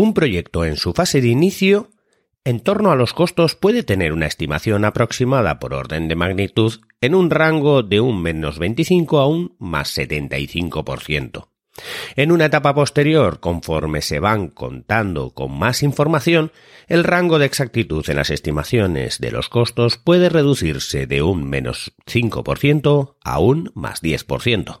Un proyecto en su fase de inicio, en torno a los costos, puede tener una estimación aproximada por orden de magnitud en un rango de un menos 25 a un más 75%. En una etapa posterior, conforme se van contando con más información, el rango de exactitud en las estimaciones de los costos puede reducirse de un menos 5% a un más 10%.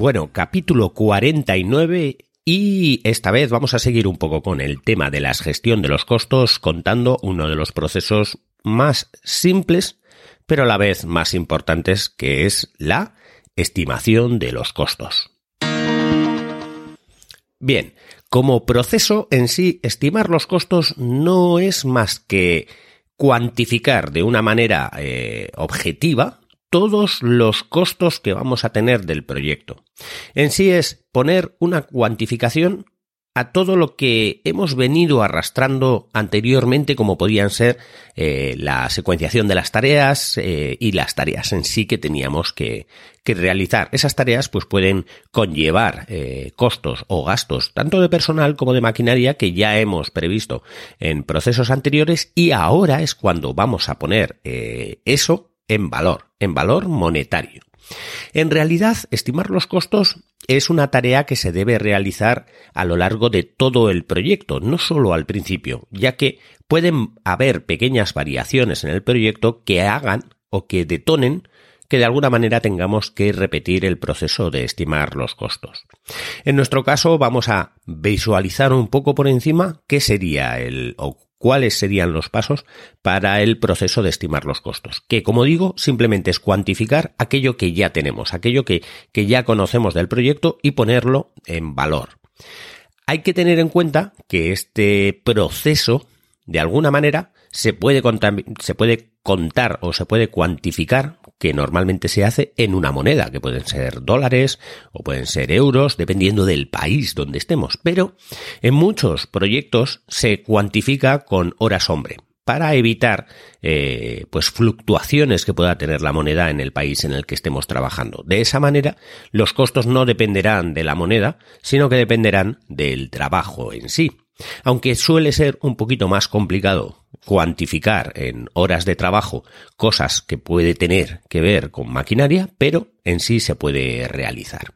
Bueno, capítulo 49 y esta vez vamos a seguir un poco con el tema de la gestión de los costos contando uno de los procesos más simples pero a la vez más importantes que es la estimación de los costos. Bien, como proceso en sí, estimar los costos no es más que cuantificar de una manera eh, objetiva todos los costos que vamos a tener del proyecto. En sí es poner una cuantificación a todo lo que hemos venido arrastrando anteriormente, como podían ser eh, la secuenciación de las tareas eh, y las tareas en sí que teníamos que, realizar. Esas tareas pues pueden conllevar eh, costos o gastos tanto de personal como de maquinaria que ya hemos previsto en procesos anteriores y ahora es cuando vamos a poner eso en valor, en valor monetario. En realidad, estimar los costos es una tarea que se debe realizar a lo largo de todo el proyecto, no solo al principio, ya que pueden haber pequeñas variaciones en el proyecto que hagan o que detonen que de alguna manera tengamos que repetir el proceso de estimar los costos. En nuestro caso vamos a visualizar un poco por encima qué sería el cuáles serían los pasos para el proceso de estimar los costos. Que, como digo, simplemente es cuantificar aquello que ya tenemos, aquello que, que ya conocemos del proyecto y ponerlo en valor. Hay que tener en cuenta que este proceso, de alguna manera, se puede, se puede contar o se puede cuantificar que normalmente se hace en una moneda, que pueden ser dólares o pueden ser euros, dependiendo del país donde estemos. Pero en muchos proyectos se cuantifica con horas hombre para evitar eh, pues fluctuaciones que pueda tener la moneda en el país en el que estemos trabajando. De esa manera, los costos no dependerán de la moneda, sino que dependerán del trabajo en sí. Aunque suele ser un poquito más complicado cuantificar en horas de trabajo cosas que puede tener que ver con maquinaria, pero en sí se puede realizar.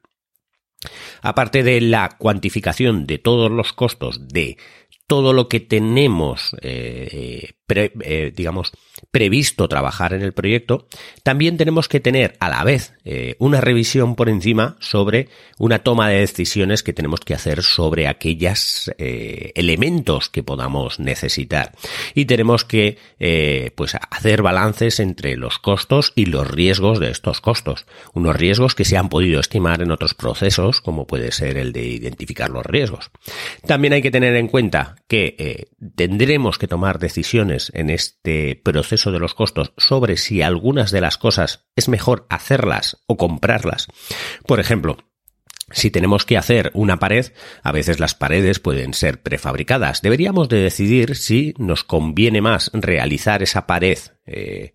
Aparte de la cuantificación de todos los costos de todo lo que tenemos, eh, eh, digamos, previsto trabajar en el proyecto, también tenemos que tener a la vez eh, una revisión por encima sobre una toma de decisiones que tenemos que hacer sobre aquellos eh, elementos que podamos necesitar. Y tenemos que eh, pues hacer balances entre los costos y los riesgos de estos costos. Unos riesgos que se han podido estimar en otros procesos, como puede ser el de identificar los riesgos. También hay que tener en cuenta que tendremos que tomar decisiones en este proceso de los costos sobre si algunas de las cosas es mejor hacerlas o comprarlas. Por ejemplo, si tenemos que hacer una pared, a veces las paredes pueden ser prefabricadas. Deberíamos de decidir si nos conviene más realizar esa pared eh,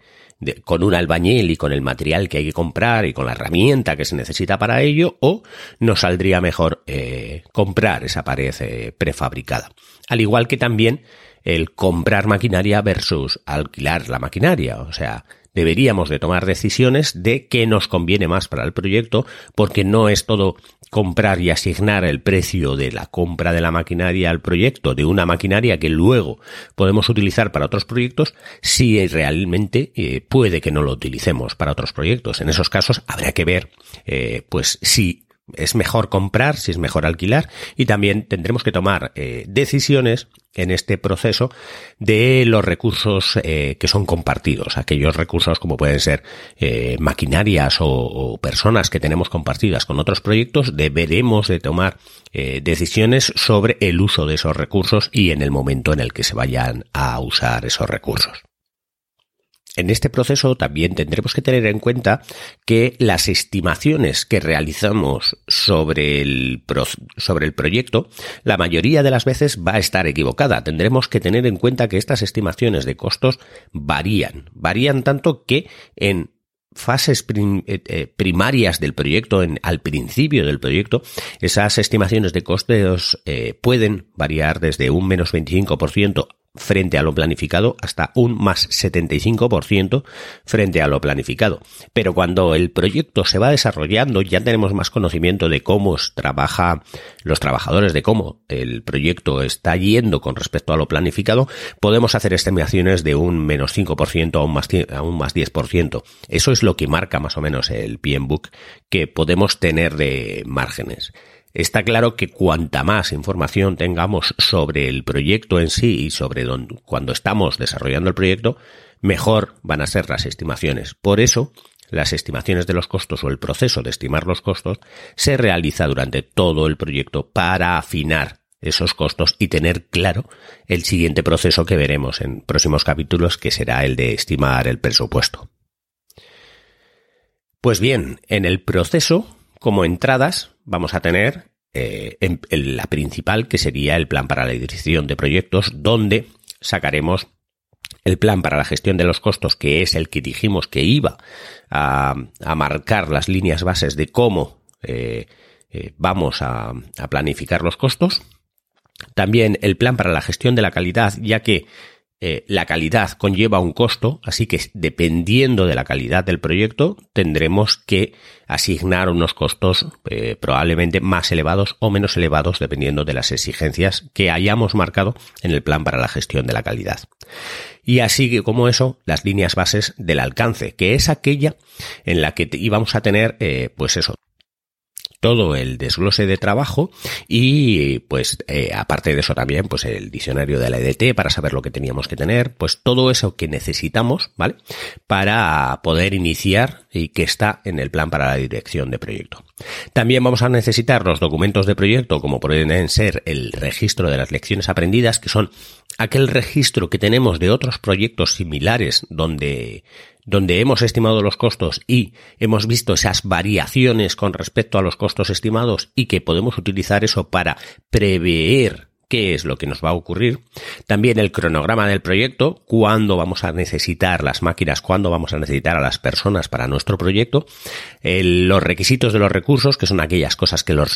con un albañil y con el material que hay que comprar y con la herramienta que se necesita para ello, o nos saldría mejor eh, comprar esa pared eh, prefabricada. Al igual que también el comprar maquinaria versus alquilar la maquinaria. O sea, deberíamos de tomar decisiones de qué nos conviene más para el proyecto, porque no es todo comprar y asignar el precio de la compra de la maquinaria al proyecto, de una maquinaria que luego podemos utilizar para otros proyectos, si realmente eh, puede que no lo utilicemos para otros proyectos. En esos casos habrá que ver, eh, pues si es mejor comprar, si es mejor alquilar, y también tendremos que tomar eh, decisiones en este proceso de los recursos eh, que son compartidos, aquellos recursos como pueden ser eh, maquinarias o, personas que tenemos compartidas con otros proyectos, deberemos de tomar decisiones sobre el uso de esos recursos y en el momento en el que se vayan a usar esos recursos. En este proceso también tendremos que tener en cuenta que las estimaciones que realizamos sobre el, sobre el proyecto, la mayoría de las veces va a estar equivocada. Tendremos que tener en cuenta que estas estimaciones de costos varían. Varían tanto que en fases eh, eh, primarias del proyecto, en, al principio del proyecto, esas estimaciones de costos eh, pueden variar desde un menos 25% frente a lo planificado hasta un más 75% frente a lo planificado. Pero cuando el proyecto se va desarrollando ya tenemos más conocimiento de cómo trabaja los trabajadores, de cómo el proyecto está yendo con respecto a lo planificado, podemos hacer estimaciones de un menos 5% a un más, a un más 10%. Eso es lo que marca más o menos el PM Book que podemos tener de márgenes. Está claro que cuanta más información tengamos sobre el proyecto en sí y sobre dónde, cuando estamos desarrollando el proyecto, mejor van a ser las estimaciones. Por eso, las estimaciones de los costos o el proceso de estimar los costos se realiza durante todo el proyecto para afinar esos costos y tener claro el siguiente proceso que veremos en próximos capítulos, que será el de estimar el presupuesto. Pues bien, en el proceso, como entradas, vamos a tener eh, la principal, que sería el plan para la dirección de proyectos, donde sacaremos el plan para la gestión de los costos, que es el que dijimos que iba a, marcar las líneas bases de cómo eh, eh, vamos a planificar los costos. También el plan para la gestión de la calidad, ya que eh, la calidad conlleva un costo, así que dependiendo de la calidad del proyecto tendremos que asignar unos costos eh, probablemente más elevados o menos elevados dependiendo de las exigencias que hayamos marcado en el plan para la gestión de la calidad. Y así que como eso, las líneas bases del alcance, que es aquella en la que íbamos a tener, eh, pues eso, todo el desglose de trabajo y pues eh, aparte de eso también pues el diccionario de la EDT para saber lo que teníamos que tener, pues todo eso que necesitamos, ¿vale? Para poder iniciar y que está en el plan para la dirección de proyecto. También vamos a necesitar los documentos de proyecto como pueden ser el registro de las lecciones aprendidas, que son aquel registro que tenemos de otros proyectos similares donde donde hemos estimado los costos y hemos visto esas variaciones con respecto a los costos estimados y que podemos utilizar eso para prever qué es lo que nos va a ocurrir. También el cronograma del proyecto, cuándo vamos a necesitar las máquinas, cuándo vamos a necesitar a las personas para nuestro proyecto. los requisitos de los recursos, que son aquellas cosas que los,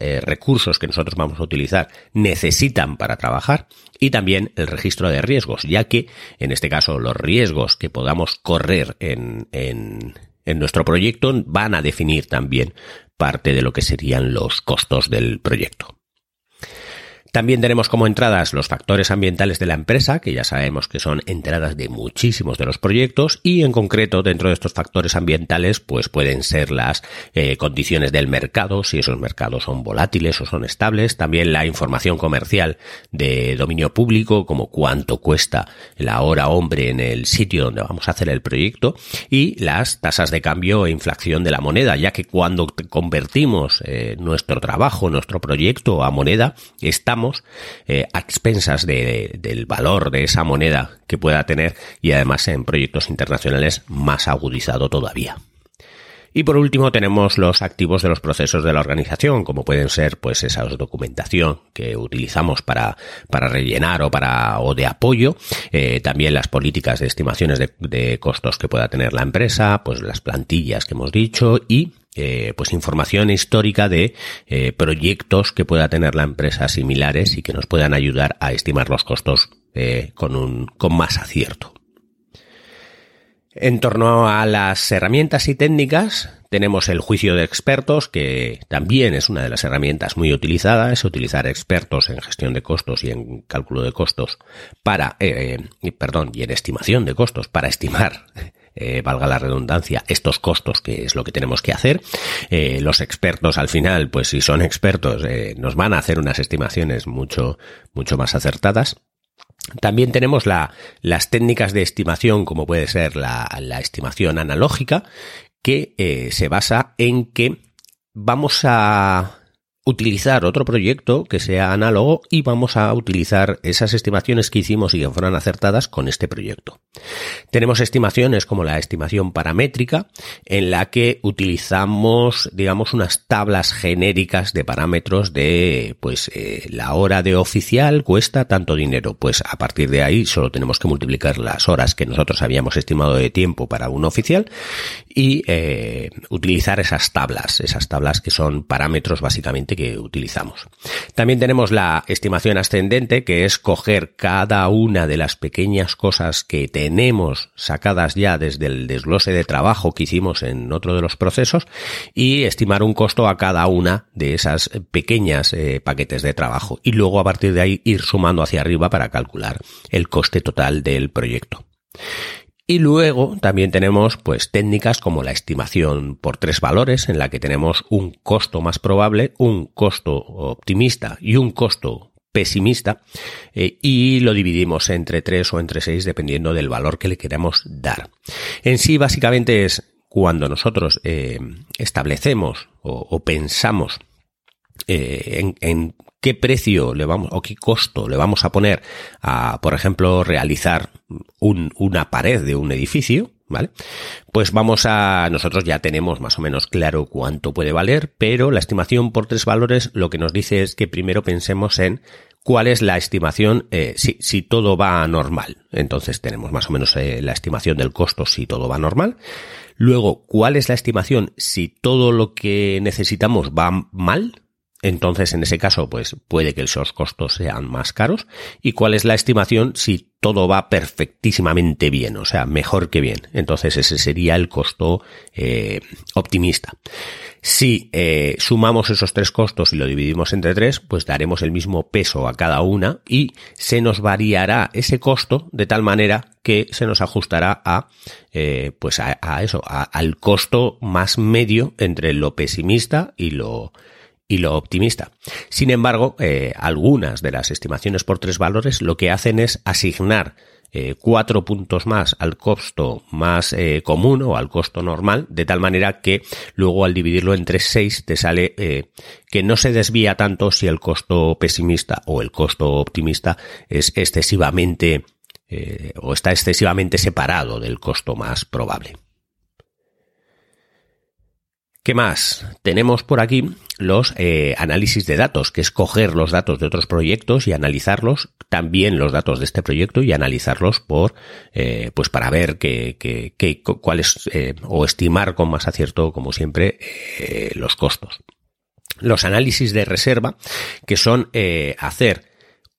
eh, recursos que nosotros vamos a utilizar necesitan para trabajar. Y también el registro de riesgos, ya que en este caso los riesgos que podamos correr en nuestro proyecto van a definir también parte de lo que serían los costos del proyecto. También tenemos como entradas los factores ambientales de la empresa, que ya sabemos que son entradas de muchísimos de los proyectos, y en concreto dentro de estos factores ambientales, pues pueden ser las eh, condiciones del mercado, si esos mercados son volátiles o son estables, también la información comercial de dominio público, como cuánto cuesta la hora hombre en el sitio donde vamos a hacer el proyecto, y las tasas de cambio e inflación de la moneda, ya que cuando convertimos eh, nuestro trabajo, nuestro proyecto a moneda, estamos eh, a expensas del valor de esa moneda que pueda tener y además en proyectos internacionales más agudizado todavía. Y por último tenemos los activos de los procesos de la organización, como pueden ser pues esa documentación que utilizamos para, para rellenar o para o de apoyo, eh, también las políticas de estimaciones de, de costos que pueda tener la empresa, pues las plantillas que hemos dicho y eh, pues información histórica de eh, proyectos que pueda tener la empresa similares y que nos puedan ayudar a estimar los costos eh, con un con más acierto. En torno a las herramientas y técnicas, tenemos el juicio de expertos, que también es una de las herramientas muy utilizadas, es utilizar expertos en gestión de costos y en cálculo de costos para, perdón, y en estimación de costos para estimar eh, valga la redundancia, estos costos, que es lo que tenemos que hacer. Eh, los expertos al final, pues si son expertos, eh, nos van a hacer unas estimaciones mucho, mucho más acertadas. También tenemos la, las técnicas de estimación, como puede ser la, la estimación analógica, que se basa en que vamos a utilizar otro proyecto que sea análogo y vamos a utilizar esas estimaciones que hicimos y que fueran acertadas con este proyecto. Tenemos estimaciones como la estimación paramétrica en la que utilizamos, digamos, unas tablas genéricas de parámetros de, pues, eh, la hora de oficial cuesta tanto dinero. Pues a partir de ahí solo tenemos que multiplicar las horas que nosotros habíamos estimado de tiempo para un oficial y eh, utilizar esas tablas, esas tablas que son parámetros básicamente que utilizamos. También tenemos la estimación ascendente, que es coger cada una de las pequeñas cosas que tenemos sacadas ya desde el desglose de trabajo que hicimos en otro de los procesos y estimar un costo a cada una de esas pequeñas eh, paquetes de trabajo y luego a partir de ahí ir sumando hacia arriba para calcular el coste total del proyecto. Y luego también tenemos pues técnicas como la estimación por tres valores en la que tenemos un costo más probable, un costo optimista y un costo pesimista eh, y lo dividimos entre tres o entre seis dependiendo del valor que le queramos dar. En sí básicamente es cuando nosotros eh, establecemos o, pensamos eh, en, en, qué precio le vamos o qué costo le vamos a poner a, por ejemplo, realizar un, una pared de un edificio, ¿vale? Pues vamos a, nosotros ya tenemos más o menos claro cuánto puede valer, pero la estimación por tres valores lo que nos dice es que primero pensemos en cuál es la estimación eh, si, si, todo va normal. Entonces tenemos más o menos eh, la estimación del costo si todo va normal. Luego, ¿cuál es la estimación si todo lo que necesitamos va mal? Entonces en ese caso pues puede que esos costos sean más caros y cuál es la estimación si todo va perfectísimamente bien, o sea, mejor que bien. Entonces ese sería el costo eh, optimista. Si eh, sumamos esos tres costos y lo dividimos entre tres, pues daremos el mismo peso a cada una y se nos variará ese costo de tal manera que se nos ajustará a, eh, pues a, eso, al costo más medio entre lo pesimista y lo, y lo optimista. Sin embargo, eh, algunas de las estimaciones por tres valores lo que hacen es asignar eh, cuatro puntos más al costo más eh, común o al costo normal, de tal manera que luego al dividirlo entre seis te sale que no se desvía tanto si el costo pesimista o el costo optimista es excesivamente o está excesivamente separado del costo más probable. ¿Qué más? Tenemos por aquí los eh, análisis de datos, que es coger los datos de otros proyectos y analizarlos, también los datos de este proyecto y analizarlos por, eh, pues para ver qué, qué, cuál es, eh, o estimar con más acierto, como siempre, los costos. Los análisis de reserva, que son hacer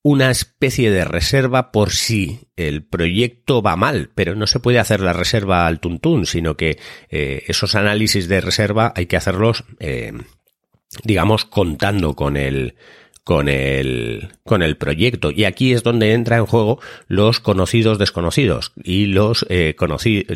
una especie de reserva por si el proyecto va mal, pero no se puede hacer la reserva al tuntún, sino que eh, esos análisis de reserva hay que hacerlos, eh, digamos, contando con el, con el, con el proyecto. Y aquí es donde entra en juego los conocidos desconocidos y los eh,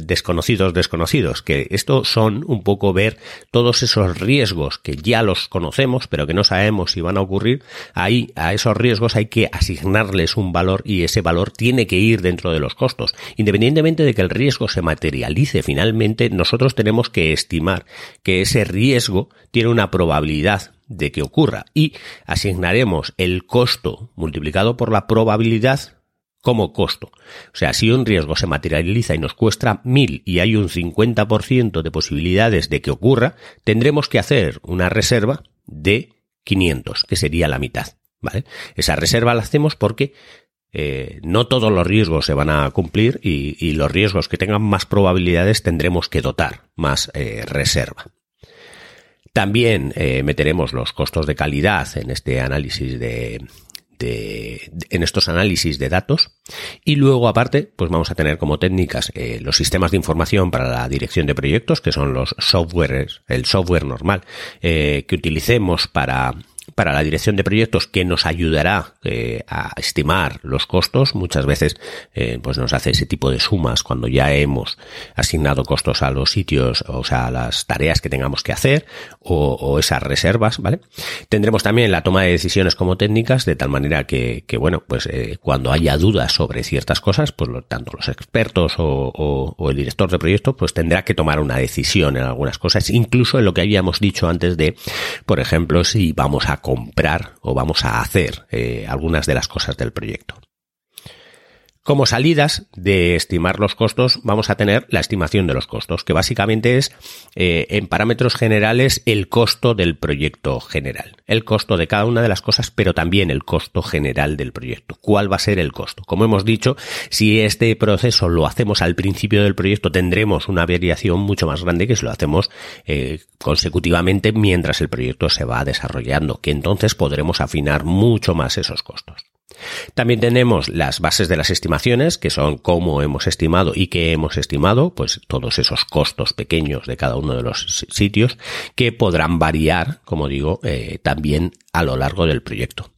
desconocidos desconocidos, que esto son un poco ver todos esos riesgos que ya los conocemos, pero que no sabemos si van a ocurrir. Ahí, a esos riesgos hay que asignarles un valor y ese valor tiene que ir dentro de los costos. Independientemente de que el riesgo se materialice finalmente, nosotros tenemos que estimar que ese riesgo tiene una probabilidad de que ocurra y asignaremos el costo multiplicado por la probabilidad como costo. O sea, si un riesgo se materializa y nos cuesta mil y hay un 50% de posibilidades de que ocurra, tendremos que hacer una reserva de 500, que sería la mitad. ¿Vale? Esa reserva la hacemos porque eh, no todos los riesgos se van a cumplir y, los riesgos que tengan más probabilidades tendremos que dotar más eh, reserva. También eh, meteremos los costos de calidad en este análisis de, de, en estos análisis de datos. Y luego aparte pues vamos a tener como técnicas eh, los sistemas de información para la dirección de proyectos que son los softwares el software normal eh, que utilicemos para para la dirección de proyectos que nos ayudará eh, a estimar los costos. Muchas veces eh, pues nos hace ese tipo de sumas cuando ya hemos asignado costos a los sitios, o sea, a las tareas que tengamos que hacer o, esas reservas, ¿vale? Tendremos también la toma de decisiones como técnicas de tal manera que, que bueno, pues eh, cuando haya dudas sobre ciertas cosas, pues tanto los expertos o, o el director de proyecto pues tendrá que tomar una decisión en algunas cosas, incluso en lo que habíamos dicho antes de, por ejemplo, si vamos a comprar o vamos a hacer eh, algunas de las cosas del proyecto. Como salidas de estimar los costos, vamos a tener la estimación de los costos, que básicamente es, eh, en parámetros generales, el costo del proyecto general. El costo de cada una de las cosas, pero también el costo general del proyecto. ¿Cuál va a ser el costo? Como hemos dicho, si este proceso lo hacemos al principio del proyecto, tendremos una variación mucho más grande que si lo hacemos eh, consecutivamente mientras el proyecto se va desarrollando, que entonces podremos afinar mucho más esos costos. También tenemos las bases de las estimaciones, que son cómo hemos estimado y qué hemos estimado, pues todos esos costos pequeños de cada uno de los sitios, que podrán variar, como digo, eh, también a lo largo del proyecto.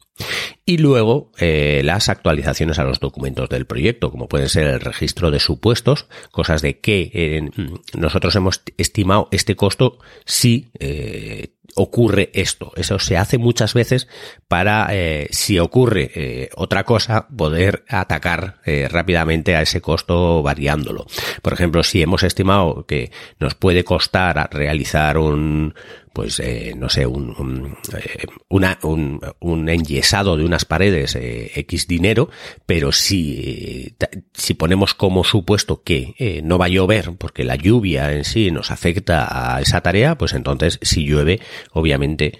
Y luego eh, las actualizaciones a los documentos del proyecto, como pueden ser el registro de supuestos, cosas de que eh, nosotros hemos estimado este costo si eh, ocurre esto. Eso se hace muchas veces para, si ocurre otra cosa, poder atacar rápidamente a ese costo variándolo. Por ejemplo, si hemos estimado que nos puede costar realizar un, pues eh, no sé, un, un, eh, una, un, enyesado de unas paredes eh, X dinero, pero si, si ponemos como supuesto que no va a llover porque la lluvia en sí nos afecta a esa tarea, pues entonces si llueve, obviamente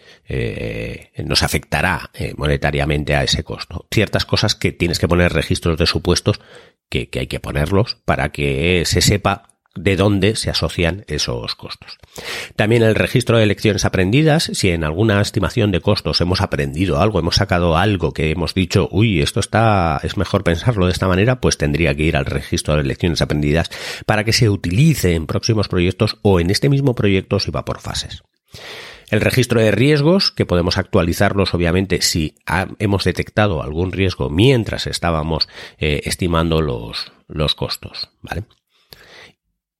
nos afectará monetariamente a ese costo. Ciertas cosas que tienes que poner registros de supuestos que, que hay que ponerlos para que se sepa de dónde se asocian esos costos. También el registro de lecciones aprendidas, si en alguna estimación de costos hemos aprendido algo, hemos sacado algo que hemos dicho, uy, esto está, es mejor pensarlo de esta manera, pues tendría que ir al registro de lecciones aprendidas para que se utilice en próximos proyectos o en este mismo proyecto si va por fases. El registro de riesgos, que podemos actualizarlos obviamente si hemos detectado algún riesgo mientras estábamos eh, estimando los, los costos, ¿vale?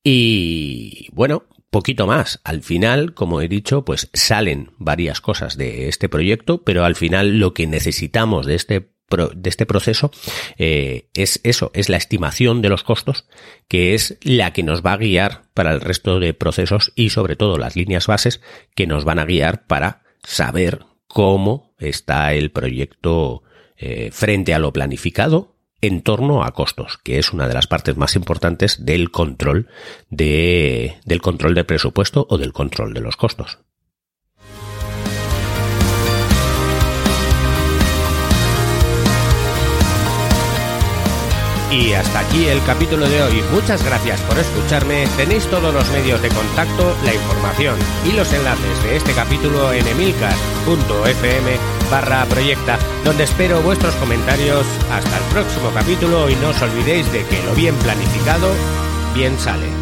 Y bueno, poquito más. Al final, como he dicho, pues salen varias cosas de este proyecto, pero al final lo que necesitamos de este de este proceso eh, es eso, es la estimación de los costos, que es la que nos va a guiar para el resto de procesos y sobre todo las líneas bases que nos van a guiar para saber cómo está el proyecto eh, frente a lo planificado en torno a costos, que es una de las partes más importantes del control de, del control de presupuesto o del control de los costos. Y hasta aquí el capítulo de hoy. Muchas gracias por escucharme. Tenéis todos los medios de contacto, la información y los enlaces de este capítulo en emilcar.fm barra proyecta, donde espero vuestros comentarios. Hasta el próximo capítulo y no os olvidéis de que lo bien planificado, bien sale.